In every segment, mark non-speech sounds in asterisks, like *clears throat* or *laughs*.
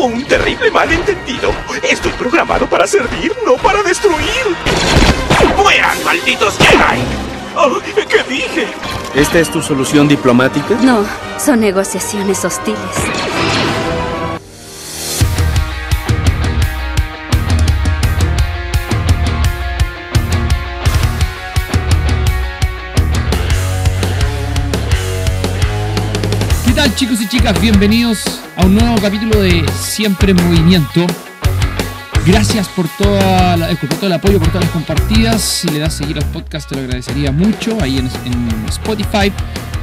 Un terrible malentendido. Estoy programado para servir, no para destruir. ¡Mueran, malditos Jedi! Oh, ¿Qué dije? ¿Esta es tu solución diplomática? No, son negociaciones hostiles. Bienvenidos a un nuevo capítulo de Siempre en Movimiento. Gracias eh, por todo el apoyo, por todas las compartidas. Si le das seguir al podcast te lo agradecería mucho ahí en, en Spotify.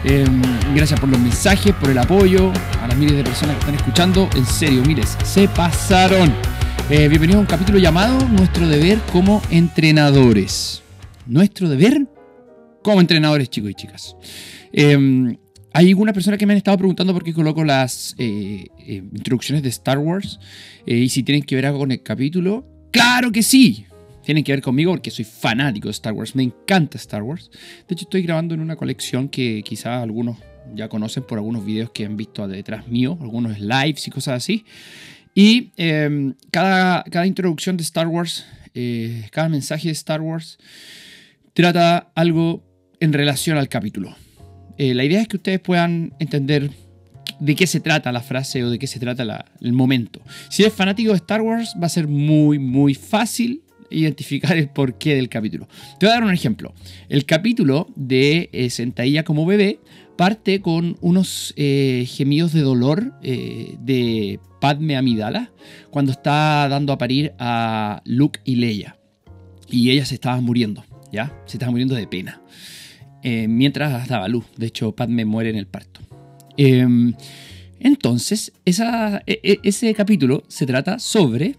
Eh, gracias por los mensajes, por el apoyo, a las miles de personas que están escuchando. En serio, mires, se pasaron. Eh, bienvenidos a un capítulo llamado Nuestro deber como entrenadores. Nuestro deber como entrenadores, chicos y chicas. Eh, hay algunas personas que me han estado preguntando por qué coloco las eh, eh, introducciones de Star Wars eh, y si tienen que ver algo con el capítulo. ¡Claro que sí! Tienen que ver conmigo porque soy fanático de Star Wars. Me encanta Star Wars. De hecho, estoy grabando en una colección que quizás algunos ya conocen por algunos videos que han visto detrás mío, algunos lives y cosas así. Y eh, cada, cada introducción de Star Wars, eh, cada mensaje de Star Wars, trata algo en relación al capítulo. Eh, la idea es que ustedes puedan entender de qué se trata la frase o de qué se trata el momento. Si eres fanático de Star Wars, va a ser muy, muy fácil identificar el porqué del capítulo. Te voy a dar un ejemplo. El capítulo de eh, Sentadilla como bebé parte con unos eh, gemidos de dolor eh, de Padme Amidala cuando está dando a parir a Luke y Leia. Y ella se estaba muriendo, ¿ya? Se estaba muriendo de pena eh, mientras daba luz. De hecho, Padme muere en el parto. Eh, entonces, e- e- ese capítulo se trata sobre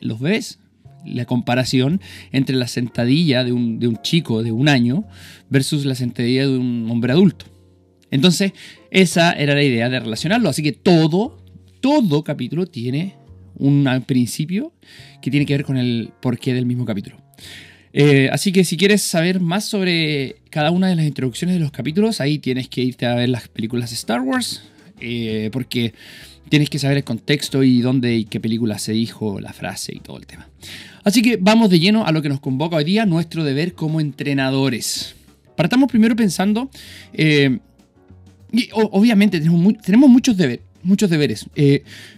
los bebés. La comparación entre la sentadilla de un, de un chico de un año versus la sentadilla de un hombre adulto. Entonces, esa era la idea de relacionarlo. Así que todo, todo capítulo tiene un principio que tiene que ver con el porqué del mismo capítulo. Eh, así que si quieres saber más sobre cada una de las introducciones de los capítulos, ahí tienes que irte a ver las películas de Star Wars, eh, porque tienes que saber el contexto y dónde y qué película se dijo, la frase y todo el tema. Así que vamos de lleno a lo que nos convoca hoy día, nuestro deber como entrenadores. Partamos primero pensando, eh, y obviamente tenemos, mu- tenemos muchos, muchos deberes,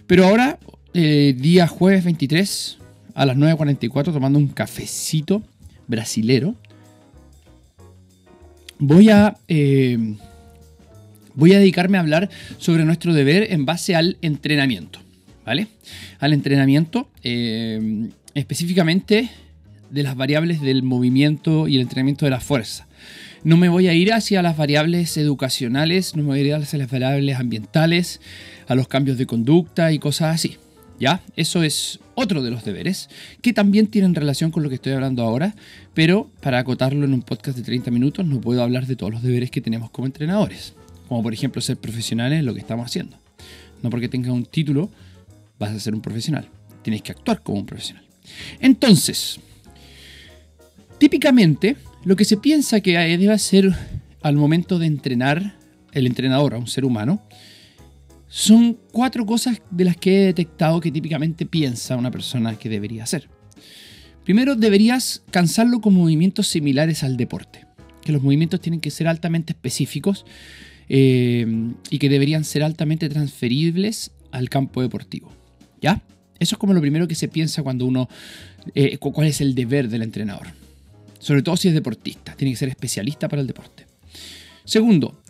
pero ahora, día jueves 23 a las 9.44, tomando un cafecito brasilero, voy a, eh, voy a dedicarme a hablar sobre nuestro deber en base al entrenamiento, ¿vale? Al entrenamiento, eh, específicamente de las variables del movimiento y el entrenamiento de la fuerza. No me voy a ir hacia las variables educacionales, no me voy a ir hacia las variables ambientales, a los cambios de conducta y cosas así. ¿Ya? Eso es otro de los deberes que también tienen relación con lo que estoy hablando ahora, pero para acotarlo en un podcast de 30 minutos no puedo hablar de todos los deberes que tenemos como entrenadores, como por ejemplo ser profesionales en lo que estamos haciendo. No porque tengas un título vas a ser un profesional, tienes que actuar como un profesional. Entonces, típicamente lo que se piensa que debe hacer al momento de entrenar el entrenador a un ser humano son cuatro cosas de las que he detectado que típicamente piensa una persona que debería hacer. Primero, deberías cansarlo con movimientos similares al deporte. Que los movimientos tienen que ser altamente específicos eh, y que deberían ser altamente transferibles al campo deportivo. ¿Ya? Eso es como lo primero que se piensa cuando uno... eh, cu- ¿Cuál es el deber del entrenador? Sobre todo si es deportista. Tiene que ser especialista para el deporte. Segundo,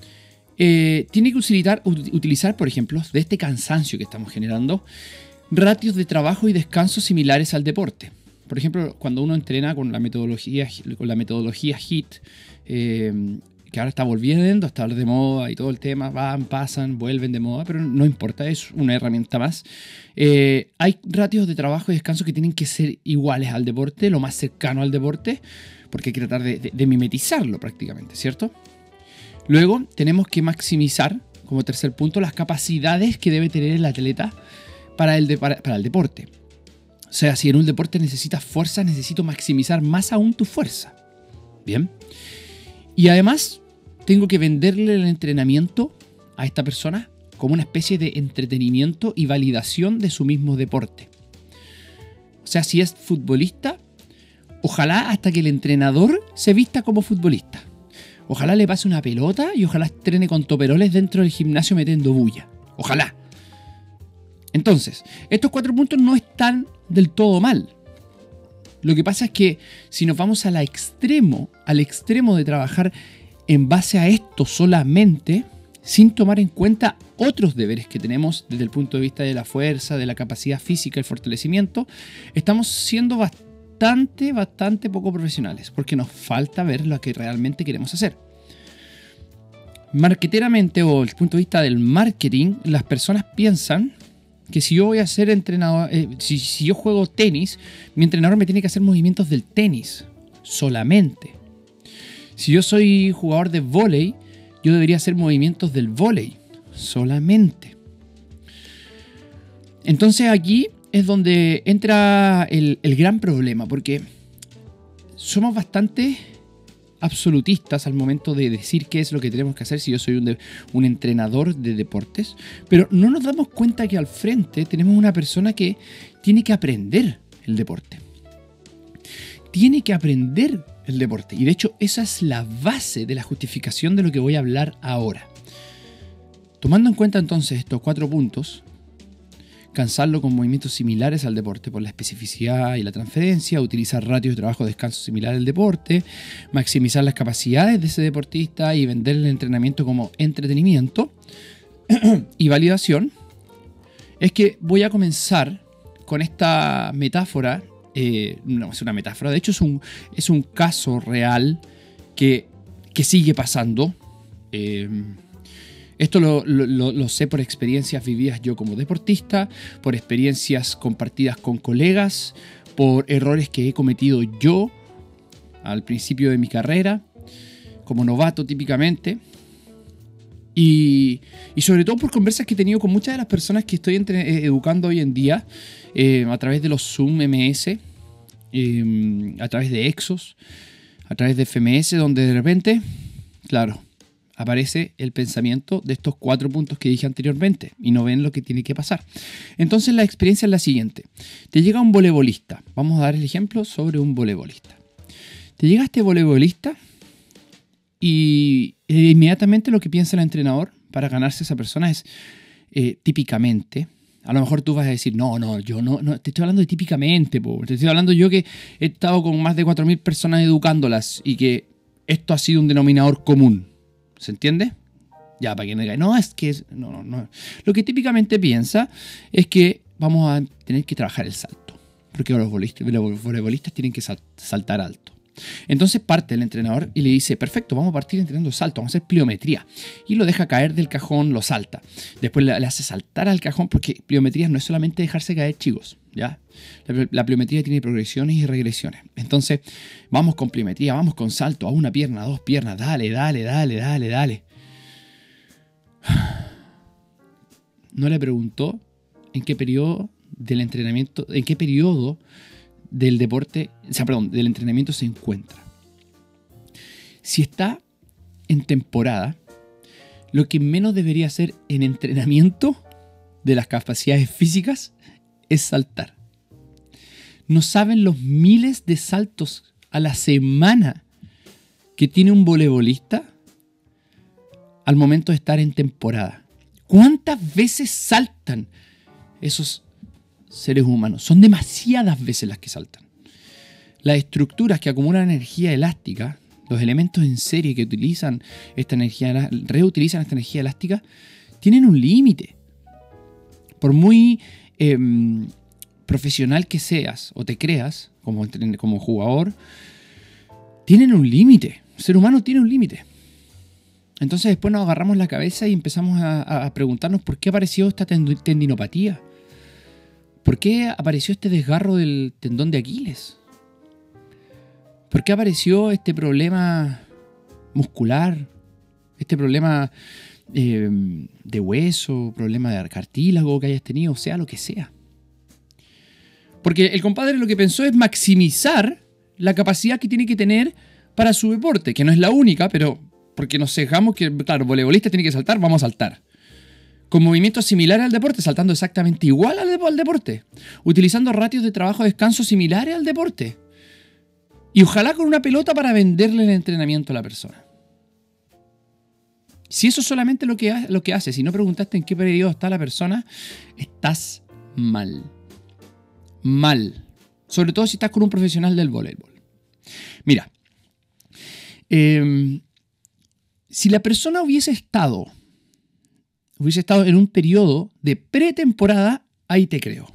eh, tiene que utilizar, ut- utilizar, por ejemplo, de este cansancio que estamos generando, ratios de trabajo y descanso similares al deporte. Por ejemplo, cuando uno entrena con la metodología, con la metodología HIT, eh, que ahora está volviendo a estar de moda y todo el tema, van, pasan, vuelven de moda, pero no importa, es una herramienta más. Eh, hay ratios de trabajo y descanso que tienen que ser iguales al deporte, lo más cercano al deporte, porque hay que tratar de mimetizarlo prácticamente, ¿cierto? Luego tenemos que maximizar, como tercer punto, las capacidades que debe tener el atleta para el, para el deporte. O sea, si en un deporte necesitas fuerza, necesito maximizar más aún tu fuerza. Bien. Y además, tengo que venderle el entrenamiento a esta persona como una especie de entretenimiento y validación de su mismo deporte. O sea, si es futbolista, ojalá hasta que el entrenador se vista como futbolista. Ojalá le pase una pelota y ojalá estrene con toperoles dentro del gimnasio metiendo bulla. Ojalá. Entonces, estos cuatro puntos no están del todo mal. Lo que pasa es que si nos vamos al extremo, al extremo de trabajar en base a esto solamente, sin tomar en cuenta otros deberes que tenemos desde el punto de vista de la fuerza, de la capacidad física, el fortalecimiento, estamos siendo bastante, bastante poco profesionales, porque nos falta ver lo que realmente queremos hacer. Marqueteramente o desde el punto de vista del marketing, las personas piensan que si yo voy a ser entrenador, eh, si, si yo juego tenis, mi entrenador me tiene que hacer movimientos del tenis solamente. Si yo soy jugador de vóley, yo debería hacer movimientos del vóley solamente. Entonces aquí es donde entra el, el gran problema, porque somos bastante absolutistas al momento de decir qué es lo que tenemos que hacer si yo soy un, un entrenador de deportes, pero no nos damos cuenta que al frente tenemos una persona que tiene que aprender el deporte. Tiene que aprender el deporte. Y de hecho esa es la base de la justificación de lo que voy a hablar ahora. Tomando en cuenta entonces estos cuatro puntos, cansarlo con movimientos similares al deporte por la especificidad y la transferencia, utilizar ratios de trabajo descanso similar al deporte, maximizar las capacidades de ese deportista y vender el entrenamiento como entretenimiento *clears throat* y validación, es que voy a comenzar con esta metáfora, eh, no es una metáfora, de hecho es un, es un caso real que, que sigue pasando. Eh, esto lo, sé por experiencias vividas yo como deportista, por experiencias compartidas con colegas, por errores que he cometido yo al principio de mi carrera, como novato típicamente. Y, y sobre todo por conversas que he tenido con muchas de las personas que estoy eh, educando hoy en día eh, a través de los Zoom MS, eh, a través de Exos, a través de FMS, donde de repente, claro, aparece el pensamiento de estos cuatro puntos que dije anteriormente y no ven lo que tiene que pasar. Entonces la experiencia es la siguiente. Te llega un voleibolista. Vamos a dar el ejemplo sobre un voleibolista. Te llega este voleibolista y eh, inmediatamente lo que piensa el entrenador para ganarse a esa persona es eh, típicamente. A lo mejor tú vas a decir, no, no, yo no, te estoy hablando de típicamente, te estoy hablando yo que he estado con más de 4.000 personas educándolas y que esto ha sido un denominador común. ¿Se entiende? Ya, para que no diga, no, es que. No, no, no. Lo que típicamente piensa es que vamos a tener que trabajar el salto. Porque los voleibolistas, los voleibolistas tienen que sal- saltar alto. Entonces parte el entrenador y le dice, perfecto, vamos a partir entrenando salto, vamos a hacer pliometría. Y lo deja caer del cajón, lo salta. Después le, hace saltar al cajón porque pliometría no es solamente dejarse caer, chicos. ¿ya? La, la pliometría tiene progresiones y regresiones. Entonces, vamos con pliometría, vamos con salto, a una pierna, a dos piernas, dale, dale, dale, dale, dale. No le preguntó en qué periodo del entrenamiento, en qué periodo del deporte, o sea, perdón, del entrenamiento se encuentra. Si está en temporada, lo que menos debería hacer en entrenamiento de las capacidades físicas es saltar. No saben los miles de saltos a la semana que tiene un voleibolista al momento de estar en temporada. ¿Cuántas veces saltan esos seres humanos? Son demasiadas veces las que saltan. Las estructuras que acumulan energía elástica, los elementos en serie que utilizan esta energía, reutilizan esta energía elástica, tienen un límite. Por muy eh, profesional que seas o te creas como, como jugador, tienen un límite. El ser humano tiene un límite. Entonces después nos agarramos la cabeza y empezamos a, preguntarnos por qué apareció esta tend- tendinopatía. ¿Por qué apareció este desgarro del tendón de Aquiles? ¿Por qué apareció este problema muscular? Este problema eh, de hueso, problema de cartílago que hayas tenido, sea lo que sea. Porque el compadre lo que pensó es maximizar la capacidad que tiene que tener para su deporte, que no es la única, pero porque nos sesgamos que, claro, voleibolista tiene que saltar, vamos a saltar. Con movimientos similares al deporte, saltando exactamente igual al, deporte, utilizando ratios de trabajo-descanso similares al deporte. Y ojalá con una pelota para venderle el entrenamiento a la persona. Si eso es solamente lo que, lo que hace, si no preguntaste en qué periodo está la persona, estás mal. Mal. Sobre todo si estás con un profesional del voleibol. Mira, em, si la persona hubiese estado hubiese estado en un periodo de pretemporada, ahí te creo.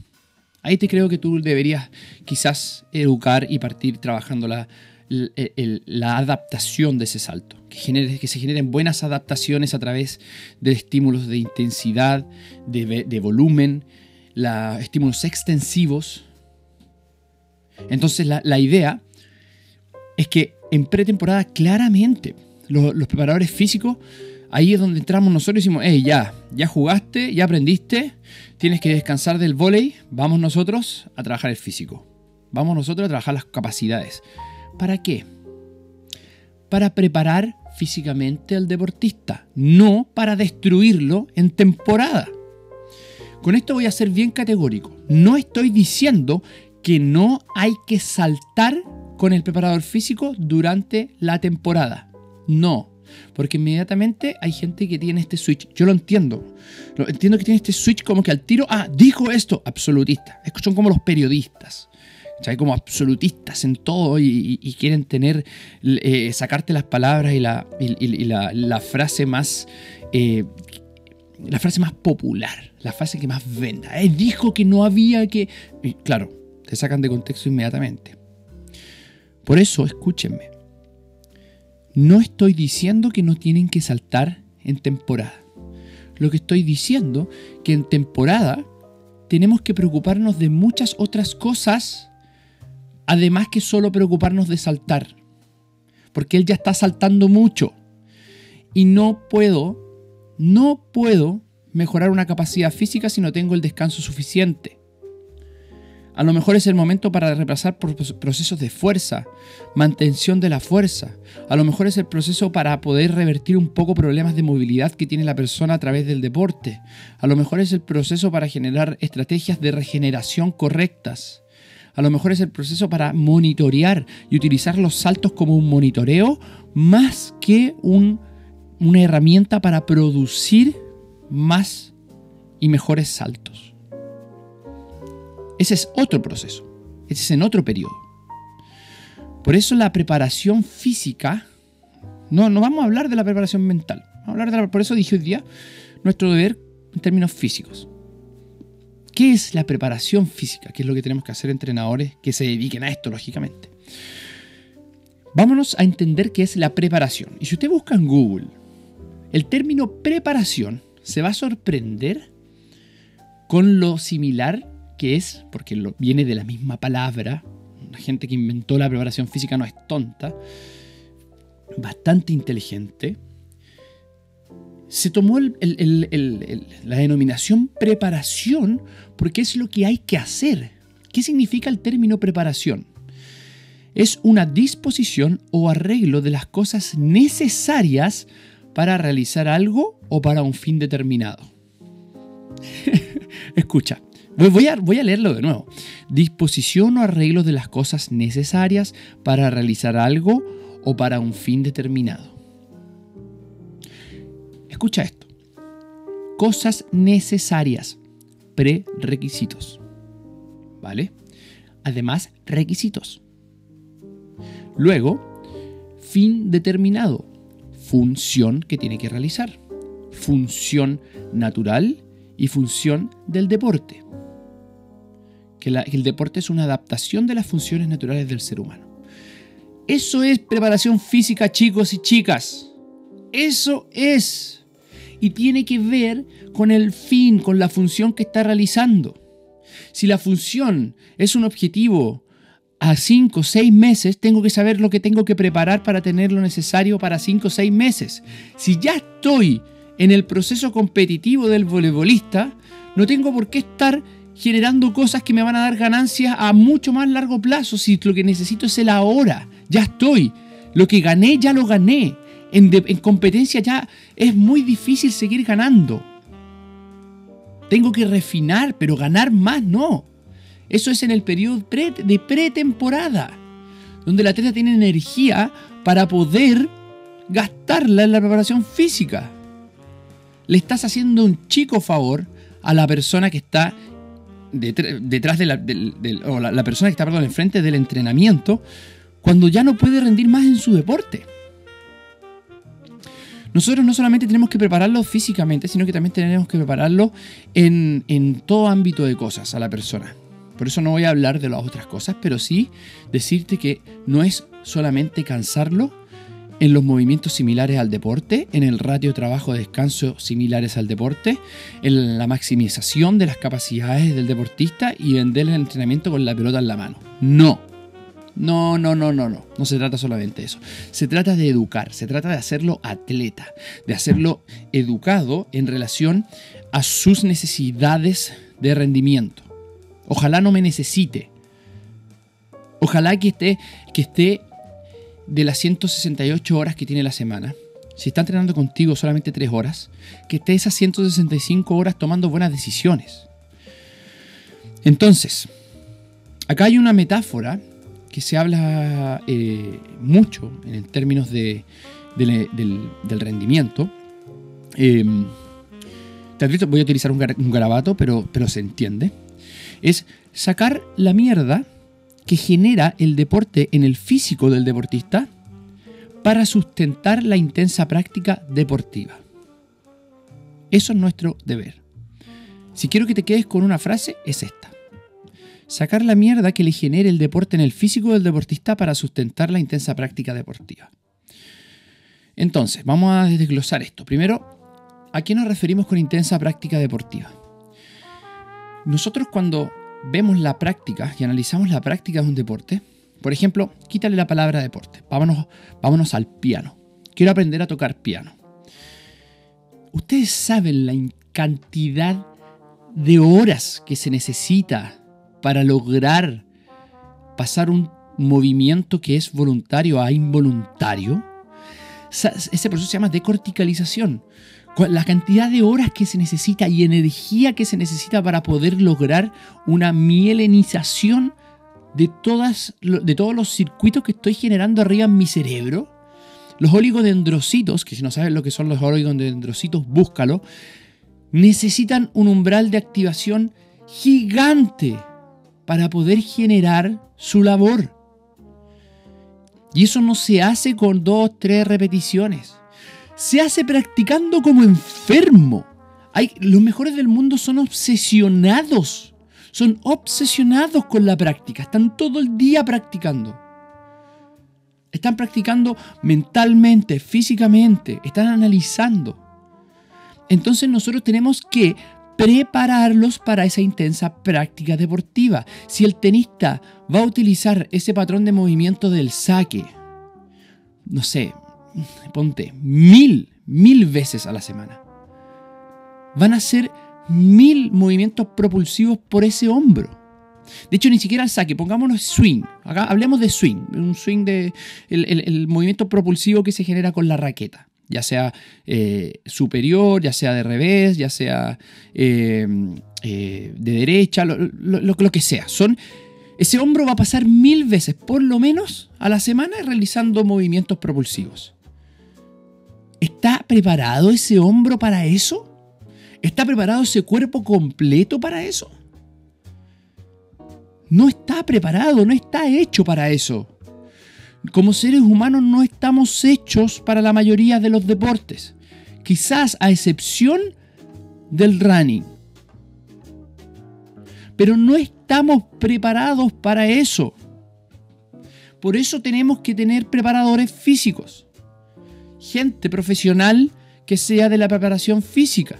Ahí te creo que tú deberías quizás educar y partir trabajando la, la, adaptación de ese salto. Que, genere, que se generen buenas adaptaciones a través de estímulos de intensidad, de, volumen, la, estímulos extensivos. Entonces la, la, idea es que en pretemporada claramente los preparadores físicos ahí es donde entramos nosotros y decimos, hey, ya, ya jugaste, ya aprendiste, tienes que descansar del volei, vamos nosotros a trabajar el físico. Vamos nosotros a trabajar las capacidades. ¿Para qué? Para preparar físicamente al deportista, no para destruirlo en temporada. Con esto voy a ser bien categórico. No estoy diciendo que no hay que saltar con el preparador físico durante la temporada. No, porque inmediatamente hay gente que tiene este switch. Yo lo entiendo. Entiendo que tiene este switch como que al tiro, ah, dijo esto, absolutista. Son como los periodistas. Hay como absolutistas en todo y, quieren tener, eh, sacarte las palabras y la, la, frase más, eh, la frase más popular, la frase que más venda. Eh, dijo que no había que... claro, te sacan de contexto inmediatamente. Por eso, escúchenme. No estoy diciendo que no tienen que saltar en temporada. Lo que estoy diciendo que en temporada tenemos que preocuparnos de muchas otras cosas, además que solo preocuparnos de saltar. Porque él ya está saltando mucho. Y no puedo, no puedo mejorar una capacidad física si no tengo el descanso suficiente. A lo mejor es el momento para repasar procesos de fuerza, mantención de la fuerza. A lo mejor es el proceso para poder revertir un poco problemas de movilidad que tiene la persona a través del deporte. A lo mejor es el proceso para generar estrategias de regeneración correctas. A lo mejor es el proceso para monitorear y utilizar los saltos como un monitoreo más que una herramienta para producir más y mejores saltos. Ese es otro proceso. Ese es en otro periodo. Por eso la preparación física, no, no vamos a hablar de la preparación mental. Vamos a hablar de la, por eso dije hoy día nuestro deber en términos físicos. ¿Qué es la preparación física? ¿Qué es lo que tenemos que hacer entrenadores que se dediquen a esto, lógicamente? Vámonos a entender qué es la preparación. Y si usted busca en Google el término preparación, se va a sorprender con lo similar que es, porque lo, viene de la misma palabra, la gente que inventó la preparación física no es tonta, bastante inteligente, se tomó la denominación preparación porque es lo que hay que hacer. ¿Qué significa el término preparación? Es una disposición o arreglo de las cosas necesarias para realizar algo o para un fin determinado. *laughs* Escucha, Voy a, leerlo de nuevo. Disposición o arreglo de las cosas necesarias para realizar algo o para un fin determinado. Escucha esto. Cosas necesarias. Prerequisitos. ¿Vale? Además, requisitos. Luego, fin determinado. Función que tiene que realizar. Función natural y función del deporte que, el deporte es una adaptación de las funciones naturales del ser humano. Eso es preparación física, chicos y chicas. Eso es. Y tiene que ver con el fin, con la función que está realizando. Si la función es un objetivo a 5 o 6 meses, tengo que saber lo que tengo que preparar para tener lo necesario para 5 o 6 meses. Si ya estoy en el proceso competitivo del voleibolista, no tengo por qué estar generando cosas que me van a dar ganancias a mucho más largo plazo si lo que necesito es el ahora. Ya estoy. Lo que gané, ya lo gané. En, competencia ya es muy difícil seguir ganando. Tengo que refinar, pero ganar más no. Eso es en el periodo de pretemporada, donde el atleta tiene energía para poder gastarla en la preparación física. Le estás haciendo un chico favor a la persona que está detrás de la, o la, persona que está perdón, enfrente del entrenamiento cuando ya no puede rendir más en su deporte. Nosotros no solamente tenemos que prepararlo físicamente, sino que también tenemos que prepararlo en, en todo ámbito de cosas a la persona. Por eso no voy a hablar de las otras cosas, pero sí decirte que no es solamente cansarlo en los movimientos similares al deporte, en el ratio trabajo-descanso similares al deporte, en la maximización de las capacidades del deportista y vender el entrenamiento con la pelota en la mano. No. No, no, no, no, no. No se trata solamente de eso. Se trata de educar, se trata de hacerlo atleta, de hacerlo educado en relación a sus necesidades de rendimiento. Ojalá no me necesite. Ojalá que esté, que esté de las 168 horas que tiene la semana, si está entrenando contigo solamente 3 horas, que esté esas 165 horas tomando buenas decisiones. Entonces, acá hay una metáfora que se habla eh, mucho en términos de, del, rendimiento. Eh, voy a utilizar un, garabato, pero, pero se entiende. Es sacar la mierda que genera el deporte en el físico del deportista para sustentar la intensa práctica deportiva. Eso es nuestro deber. Si quiero que te quedes con una frase, es esta. Sacar la mierda que le genere el deporte en el físico del deportista para sustentar la intensa práctica deportiva. Entonces, vamos a desglosar esto. Primero, ¿a qué nos referimos con intensa práctica deportiva? Nosotros cuando vemos la práctica y analizamos la práctica de un deporte, por ejemplo, quítale la palabra deporte, vámonos, vámonos al piano. Quiero aprender a tocar piano. Ustedes saben la cantidad de horas que se necesita para lograr pasar un movimiento que es voluntario a involuntario. Ese proceso se llama decorticalización la cantidad de horas que se necesita y energía que se necesita para poder lograr una mielenización de, todas, de todos los circuitos que estoy generando arriba en mi cerebro. Los oligodendrocitos, que si no sabes lo que son los oligodendrocitos, búscalo, necesitan un umbral de activación gigante para poder generar su labor. Y eso no se hace con dos, tres repeticiones se hace practicando como enfermo. Hay, los mejores del mundo son obsesionados. Son obsesionados con la práctica. Están todo el día practicando. Están practicando mentalmente, físicamente. Están analizando. Entonces nosotros tenemos que prepararlos para esa intensa práctica deportiva. Si el tenista va a utilizar ese patrón de movimiento del saque, no sé, ponte, mil, mil veces a la semana. Van a ser mil movimientos propulsivos por ese hombro. De hecho, ni siquiera el saque, pongámonos swing. Acá hablemos de swing, un swing de el, movimiento propulsivo que se genera con la raqueta, ya sea eh, superior, ya sea de revés, ya sea eh, eh, de derecha, lo, lo, que sea. Son ese hombro va a pasar mil veces, por lo menos, a la semana realizando movimientos propulsivos. ¿Está preparado ese hombro para eso? ¿Está preparado ese cuerpo completo para eso? No está preparado, no está hecho para eso. Como seres humanos no estamos hechos para la mayoría de los deportes. Quizás a excepción del running. Pero no estamos preparados para eso. Por eso tenemos que tener preparadores físicos gente profesional que sea de la preparación física.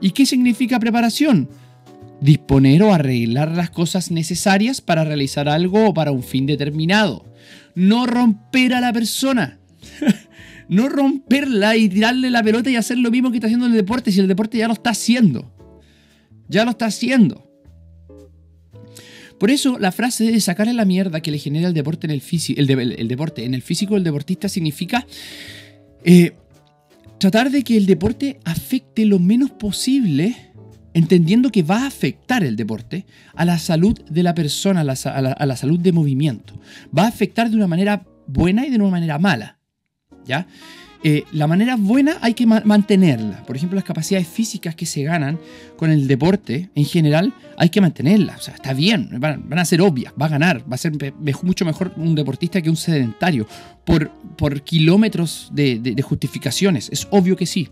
¿Y qué significa preparación? Disponer o arreglar las cosas necesarias para realizar algo o para un fin determinado. No romper a la persona. *laughs* no romperla y tirarle la pelota y hacer lo mismo que está haciendo el deporte si el deporte ya lo está haciendo. Ya lo está haciendo. Por eso la frase de sacarle la mierda que le genera el deporte en el físico, el, deporte en el físico del deportista significa eh, tratar de que el deporte afecte lo menos posible, entendiendo que va a afectar el deporte a la salud de la persona, a la salud de movimiento. Va a afectar de una manera buena y de una manera mala. ¿Ya? Eh, la manera buena hay que ma- mantenerla. Por ejemplo, las capacidades físicas que se ganan con el deporte en general hay que mantenerlas. Está bien, van, a ser obvias, va a ganar, va a ser mucho mejor un deportista que un sedentario por, por kilómetros de, de- de justificaciones. Es obvio que sí.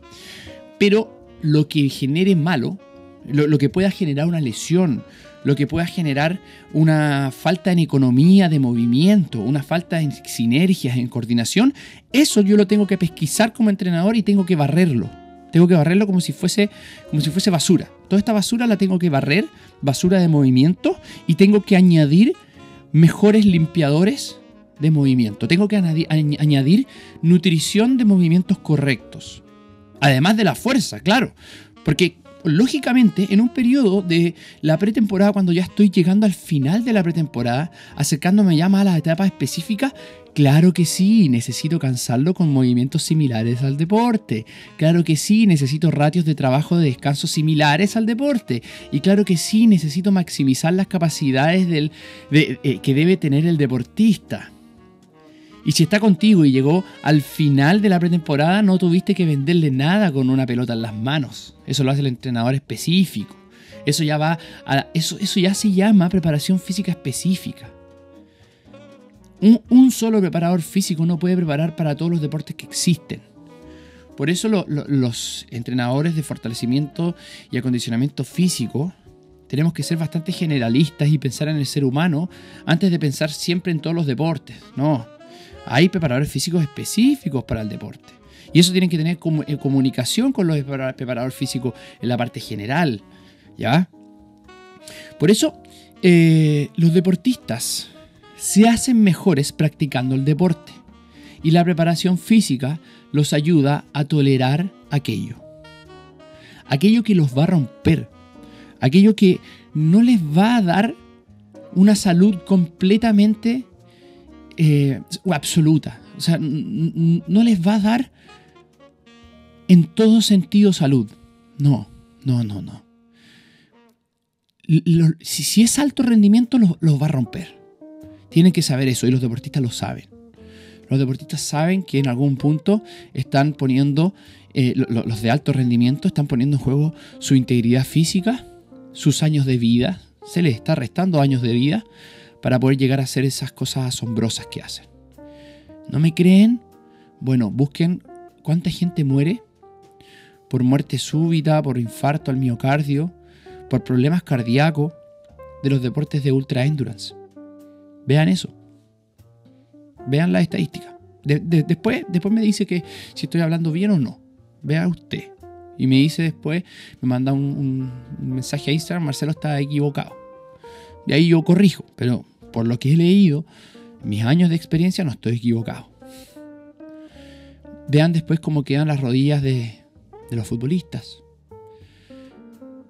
Pero lo que genere malo, lo, lo que pueda generar una lesión, lo que pueda generar una falta en economía de movimiento, una falta en sinergias, en coordinación, eso yo lo tengo que pesquisar como entrenador y tengo que barrerlo. Tengo que barrerlo como si fuese, como si fuese basura. Toda esta basura la tengo que barrer, basura de movimiento, y tengo que añadir mejores limpiadores de movimiento. Tengo que añadi- añ- añadir nutrición de movimientos correctos. Además de la fuerza, claro. Porque lógicamente en un periodo de la pretemporada, cuando ya estoy llegando al final de la pretemporada, acercándome ya más a las etapas específicas, claro que sí, necesito cansarlo con movimientos similares al deporte. Claro que sí, necesito ratios de trabajo de descanso similares al deporte. Y claro que sí, necesito maximizar las capacidades del, de- eh, que debe tener el deportista. Y si está contigo y llegó al final de la pretemporada, no tuviste que venderle nada con una pelota en las manos. Eso lo hace el entrenador específico. Eso ya va a, eso, eso ya se llama preparación física específica. Un, solo preparador físico no puede preparar para todos los deportes que existen. Por eso lo- lo- los entrenadores de fortalecimiento y acondicionamiento físico tenemos que ser bastante generalistas y pensar en el ser humano antes de pensar siempre en todos los deportes. No, hay preparadores físicos específicos para el deporte. Y eso tienen que tener eh, comunicación con los prepara- preparadores físicos en la parte general. ¿Ya? Por eso, eh, los deportistas se hacen mejores practicando el deporte. Y la preparación física los ayuda a tolerar aquello. Aquello que los va a romper. Aquello que no les va a dar una salud completamente eh, absoluta. O sea, no les va a dar en todo sentido salud. No, no, no, no. Lo- si, es alto rendimiento, los, los va a romper. Tienen que saber eso y los deportistas lo saben. Los deportistas saben que en algún punto están poniendo, eh, lo- lo- los de alto rendimiento están poniendo en juego su integridad física, sus años de vida. Se les está restando años de vida para poder llegar a hacer esas cosas asombrosas que hacen. ¿No me creen? Bueno, busquen cuánta gente muere por muerte súbita, por infarto al miocardio, por problemas cardíacos de los deportes de ultra endurance. Vean eso. Vean las estadísticas. De- de- después, después me dice que si estoy hablando bien o no. Vea usted. Y me dice después, me manda un- un mensaje a Instagram, Marcelo está equivocado. Y ahí yo corrijo, pero por lo que he leído, mis años de experiencia no estoy equivocado. Vean después cómo quedan las rodillas de, los futbolistas.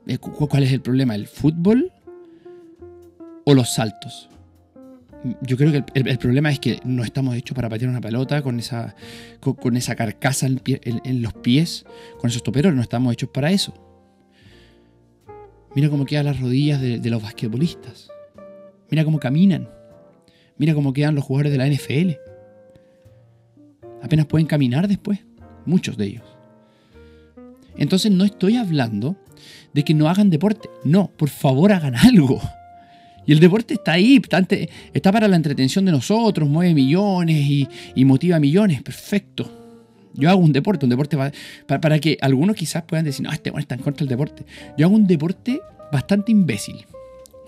Eh, cu- ¿Cuál es el problema? ¿El fútbol o los saltos? Yo creo que el, problema es que no estamos hechos para patear una pelota con esa, con, esa carcasa en, los pies, con esos toperos, no estamos hechos para eso. Mira cómo quedan las rodillas de los basquetbolistas. Mira cómo caminan. Mira cómo quedan los jugadores de la NFL. Apenas pueden caminar después. Muchos de ellos. Entonces no estoy hablando de que no hagan deporte. No, por favor hagan algo. Y el deporte está ahí, está, para la entretención de nosotros, mueve millones y, motiva millones. Perfecto. Yo hago un deporte, un deporte pa- pa- para, que algunos quizás puedan decir, no, este bueno está en contra del deporte. Yo hago un deporte bastante imbécil.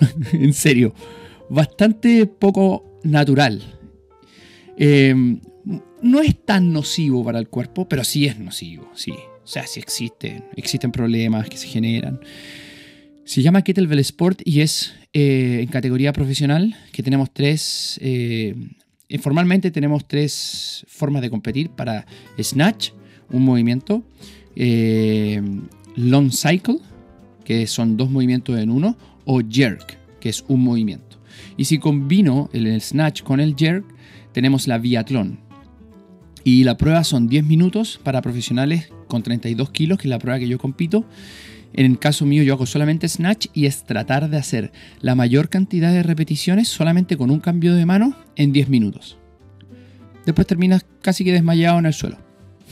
*laughs* en serio. Bastante poco natural. Eh, no es tan nocivo para el cuerpo, pero sí es nocivo, sí. O sea, sí existen, existen problemas que se generan. Se llama Kettlebell Sport y es eh, en categoría profesional, que tenemos tres, eh, formalmente tenemos tres formas de competir para Snatch, un movimiento, Long Cycle, que son dos movimientos en uno, o Jerk, que es un movimiento. Y si combino el, Snatch con el Jerk, tenemos la biatlón. Y la prueba son 10 minutos para profesionales con 32 kilos, que es la prueba que yo compito. En el caso mío yo hago solamente snatch y es tratar de hacer la mayor cantidad de repeticiones solamente con un cambio de mano en 10 minutos. Después terminas casi que desmayado en el suelo.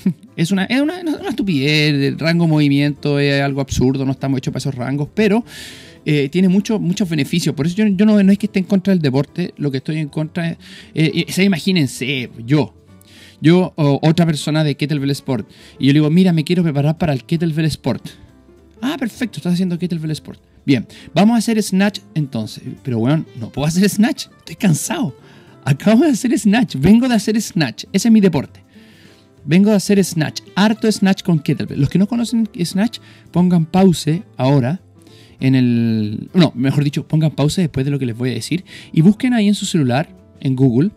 *laughs* es, una, es una, estupidez, el rango movimiento es algo absurdo, no estamos hechos para esos rangos, pero eh, tiene mucho, muchos beneficios. Por eso yo, yo no, es que esté en contra del deporte, lo que estoy en contra es, eh, imagínense, yo, yo o otra persona de Kettlebell Sport, y yo le digo, mira, me quiero preparar para el Kettlebell Sport. Ah, perfecto, estás haciendo Kettlebell Sport. Bien, vamos a hacer Snatch entonces. Pero bueno, no puedo hacer Snatch, estoy cansado. Acabo de hacer Snatch, vengo de hacer Snatch, ese es mi deporte. Vengo de hacer Snatch, harto Snatch con Kettlebell. Los que no conocen Snatch, pongan pause ahora en el... No, mejor dicho, pongan pausa después de lo que les voy a decir y busquen ahí en su celular, en Google,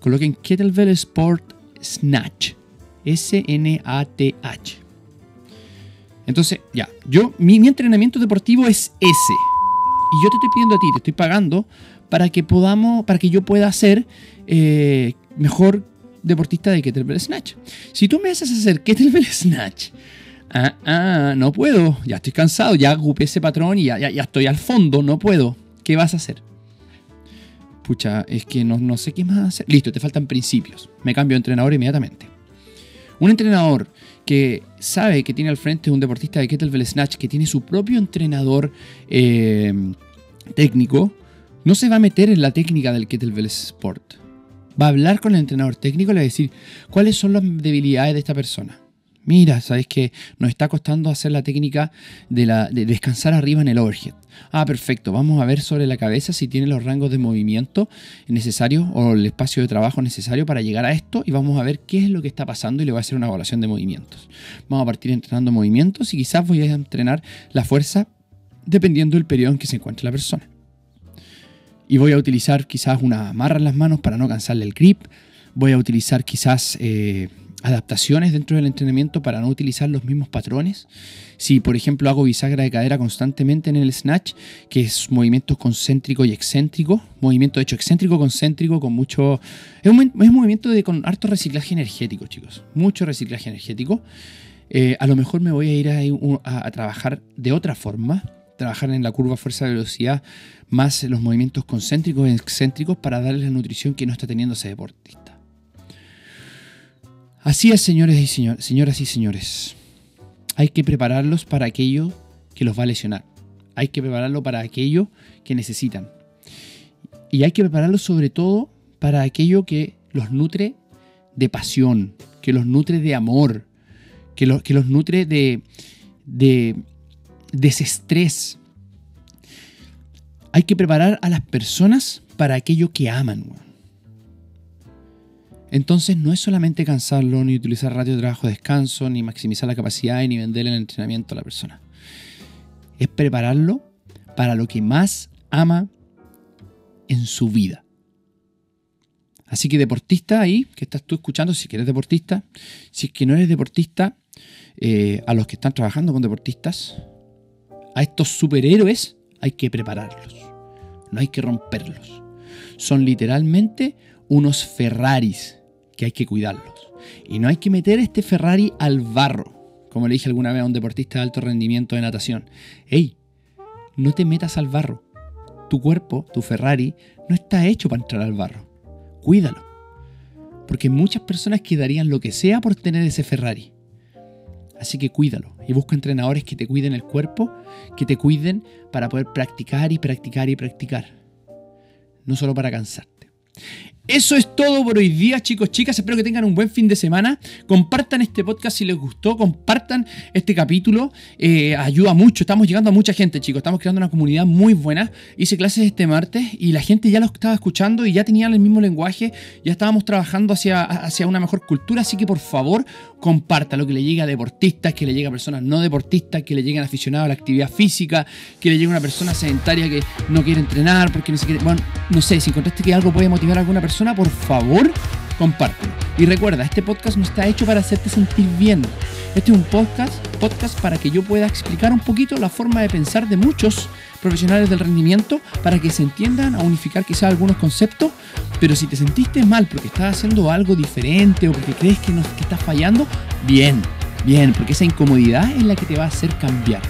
coloquen Kettlebell Sport Snatch. S-N-A-T-H. Entonces, ya, yo, mi, entrenamiento deportivo es ese. Y yo te estoy pidiendo a ti, te estoy pagando para que podamos, para que yo pueda ser eh, mejor deportista de Kettlebell Snatch. Si tú me haces hacer Kettlebell Snatch ah, ah, no puedo, ya estoy cansado, ya ocupé ese patrón y ya, ya, estoy al fondo, no puedo. ¿Qué vas a hacer? Pucha, es que no, no sé qué más hacer. Listo, te faltan principios. Me cambio de entrenador inmediatamente. Un entrenador que sabe que tiene al frente un deportista de Kettlebell Snatch que tiene su propio entrenador eh, técnico, no se va a meter en la técnica del Kettlebell Sport. Va a hablar con el entrenador técnico y le va a decir cuáles son las debilidades de esta persona Mira, sabes que nos está costando hacer la técnica de, la, de descansar arriba en el overhead. Ah, perfecto. Vamos a ver sobre la cabeza si tiene los rangos de movimiento necesarios o el espacio de trabajo necesario para llegar a esto y vamos a ver qué es lo que está pasando y le voy a hacer una evaluación de movimientos. Vamos a partir entrenando movimientos y quizás voy a entrenar la fuerza dependiendo del periodo en que se encuentre la persona. Y voy a utilizar quizás una amarra en las manos para no cansarle el grip. Voy a utilizar quizás... Eh, adaptaciones dentro del entrenamiento para no utilizar los mismos patrones. Si, por ejemplo, hago bisagra de cadera constantemente en el snatch, que es movimiento concéntrico y excéntrico, movimiento hecho excéntrico, concéntrico, con mucho... Es un, movimiento de, con harto reciclaje energético, chicos. Mucho reciclaje energético. Eh, a lo mejor me voy a ir a, a trabajar de otra forma, trabajar en la curva fuerza-velocidad, más los movimientos concéntricos y excéntricos para darle la nutrición que no está teniendo ese deportista. Así es, señores y señoras y señores. Hay que prepararlos para aquello que los va a lesionar. Hay que prepararlo para aquello que necesitan. Y hay que prepararlos sobre todo para aquello que los nutre de pasión, que los nutre de amor, que, que los nutre de, de desestrés. Hay que preparar a las personas para aquello que aman. Entonces no es solamente cansarlo, ni utilizar ratio de trabajo descanso, ni maximizar la capacidad, ni vender el entrenamiento a la persona. Es prepararlo para lo que más ama en su vida. Así que deportista ahí, que estás tú escuchando, si eres deportista, si es que no eres deportista, eh, a los que están trabajando con deportistas, a estos superhéroes hay que prepararlos, no hay que romperlos. Son literalmente unos Ferraris que hay que cuidarlos. Y no hay que meter este Ferrari al barro, como le dije alguna vez a un deportista de alto rendimiento de natación. ¡Ey! No te metas al barro. Tu cuerpo, tu Ferrari, no está hecho para entrar al barro. Cuídalo. Porque muchas personas quedarían lo que sea por tener ese Ferrari. Así que cuídalo y busca entrenadores que te cuiden el cuerpo, que te cuiden para poder practicar y practicar y practicar. No solo para cansarte. Eso es todo por hoy día, chicos, chicas. Espero que tengan un buen fin de semana. Compartan este podcast si les gustó. Compartan este capítulo. Eh, ayuda mucho. Estamos llegando a mucha gente, chicos. Estamos creando una comunidad muy buena. Hice clases este martes y la gente ya lo estaba escuchando y ya tenían el mismo lenguaje. Ya estábamos trabajando hacia, hacia una mejor cultura. Así que por favor, comparta lo que le llegue a deportistas, que le llegue a personas no deportistas, que le lleguen aficionados a la actividad física, que le llegue a una persona sedentaria que no quiere entrenar porque no se quiere. Bueno, no sé, si encontraste que algo puede motivar a alguna persona por favor, compártelo. Y recuerda, este podcast no está hecho para hacerte sentir bien. Este es un podcast, podcast para que yo pueda explicar un poquito la forma de pensar de muchos profesionales del rendimiento para que se entiendan a unificar quizás algunos conceptos. Pero si te sentiste mal porque estás haciendo algo diferente o porque crees que, no, que estás fallando, bien, Bien, porque esa incomodidad es la que te va a hacer cambiar.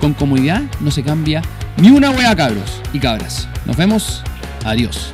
Con comodidad no se cambia ni una hueá, cabros y cabras. Nos vemos. Adiós.